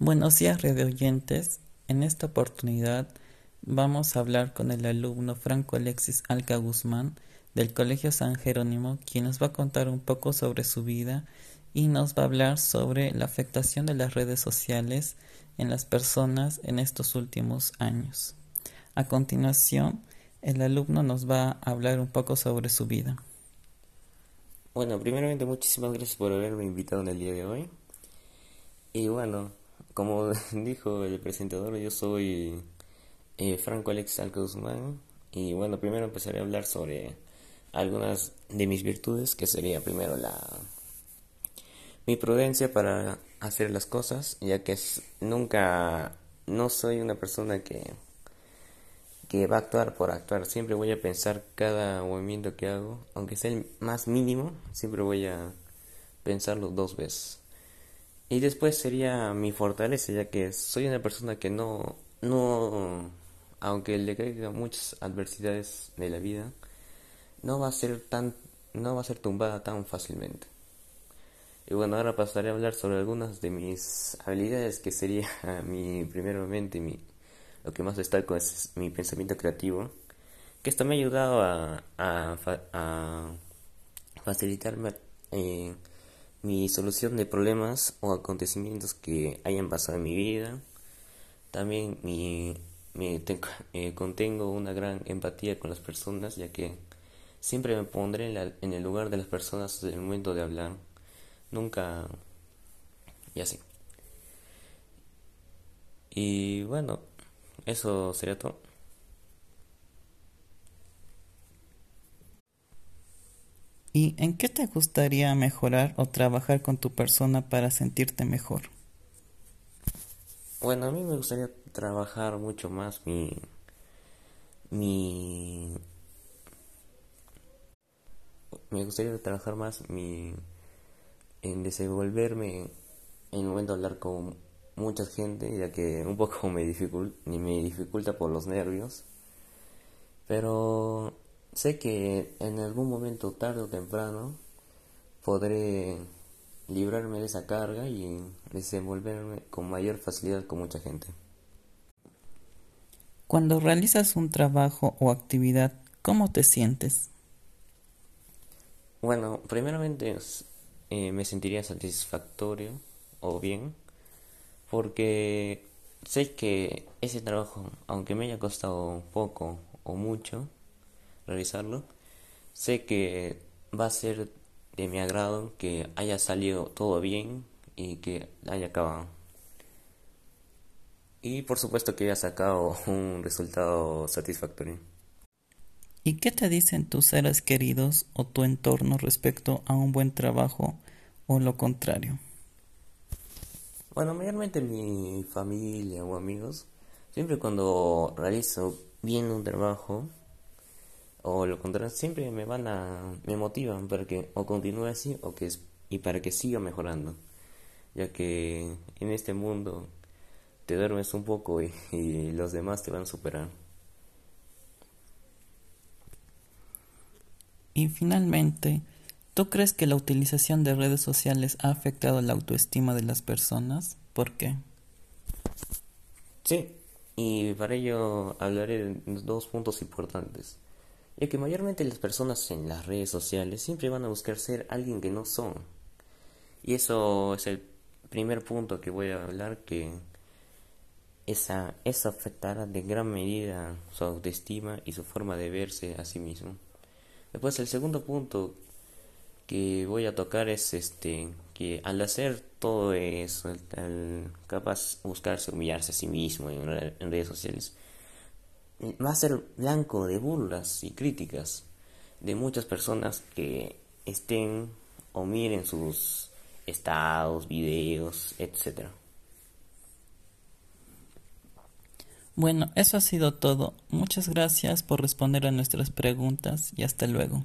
Buenos días, radio oyentes. En esta oportunidad vamos a hablar con el alumno Franco Alexis Alca Guzmán del Colegio San Jerónimo, quien nos va a contar un poco sobre su vida y nos va a hablar sobre la afectación de las redes sociales en las personas en estos últimos años. A continuación, el alumno nos va a hablar un poco sobre su vida. Bueno, primeramente muchísimas gracias por haberme invitado en el día de hoy. Y bueno, como dijo el presentador, yo soy eh, Franco Alex Guzmán y bueno, primero empezaré a hablar sobre algunas de mis virtudes, que sería primero la mi prudencia para hacer las cosas, ya que nunca no soy una persona que que va a actuar por actuar, siempre voy a pensar cada movimiento que hago, aunque sea el más mínimo, siempre voy a pensarlo dos veces. Y después sería mi fortaleza, ya que soy una persona que no, no, aunque le caigan muchas adversidades de la vida, no va a ser tan, no va a ser tumbada tan fácilmente. Y bueno, ahora pasaré a hablar sobre algunas de mis habilidades, que sería mi, primeramente, mi, lo que más destaco es mi pensamiento creativo, que esto me ha ayudado a, a, facilitarme eh, mi solución de problemas o acontecimientos que hayan pasado en mi vida. También mi, eh, contengo una gran empatía con las personas, ya que siempre me pondré en, en el lugar de las personas en el momento de hablar. Nunca... y así. Y bueno, eso sería todo. ¿Y en qué te gustaría mejorar o trabajar con tu persona para sentirte mejor? Bueno, a mí me gustaría trabajar mucho más mi mi me gustaría trabajar más mi en desenvolverme en el momento de hablar con mucha gente, ya que un poco me dificulta, me dificulta por los nervios. Pero Sé que en algún momento, tarde o temprano, podré librarme de esa carga y desenvolverme con mayor facilidad con mucha gente. Cuando realizas un trabajo o actividad, ¿cómo te sientes? Bueno, primeramente eh, me sentiría satisfactorio o bien, porque sé que ese trabajo, aunque me haya costado poco o mucho, realizarlo. Sé que va a ser de mi agrado que haya salido todo bien y que haya acabado. Y por supuesto que haya sacado un resultado satisfactorio. ¿Y qué te dicen tus seres queridos o tu entorno respecto a un buen trabajo o lo contrario? Bueno, mayormente mi familia o amigos, siempre cuando realizo bien un trabajo, o lo contrario, siempre me van a, me motivan para que o continúe así o que y para que siga mejorando, ya que en este mundo te duermes un poco y, y los demás te van a superar. Y finalmente, ¿tú crees que la utilización de redes sociales ha afectado la autoestima de las personas? ¿Por qué? Sí, y para ello hablaré de dos puntos importantes ya que mayormente las personas en las redes sociales siempre van a buscar ser alguien que no son. Y eso es el primer punto que voy a hablar, que esa, eso afectará de gran medida su autoestima y su forma de verse a sí mismo. Después el segundo punto que voy a tocar es este que al hacer todo eso, al, capaz buscarse humillarse a sí mismo en redes sociales, va a ser blanco de burlas y críticas de muchas personas que estén o miren sus estados, videos, etc. Bueno, eso ha sido todo. Muchas gracias por responder a nuestras preguntas y hasta luego.